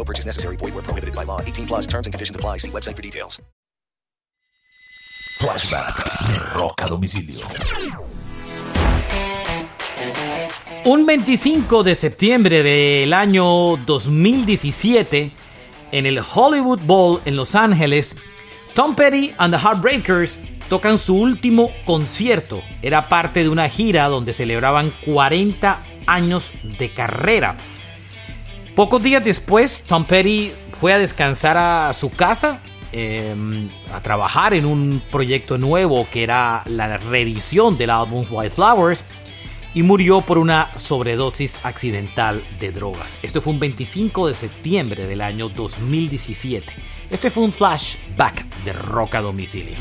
No purchase necessary. Void where prohibited by law. 18 plus terms and conditions apply. See website for details. Flashback de Rock a Domicilio. Un 25 de septiembre del año 2017, en el Hollywood Bowl en Los Ángeles, Tom Petty and the Heartbreakers tocan su último concierto. Era parte de una gira donde celebraban 40 años de carrera. Pocos días después, Tom Petty fue a descansar a su casa, eh, a trabajar en un proyecto nuevo que era la reedición del álbum White Flowers y murió por una sobredosis accidental de drogas. Esto fue un 25 de septiembre del año 2017. Este fue un flashback de Rock a Domicilio.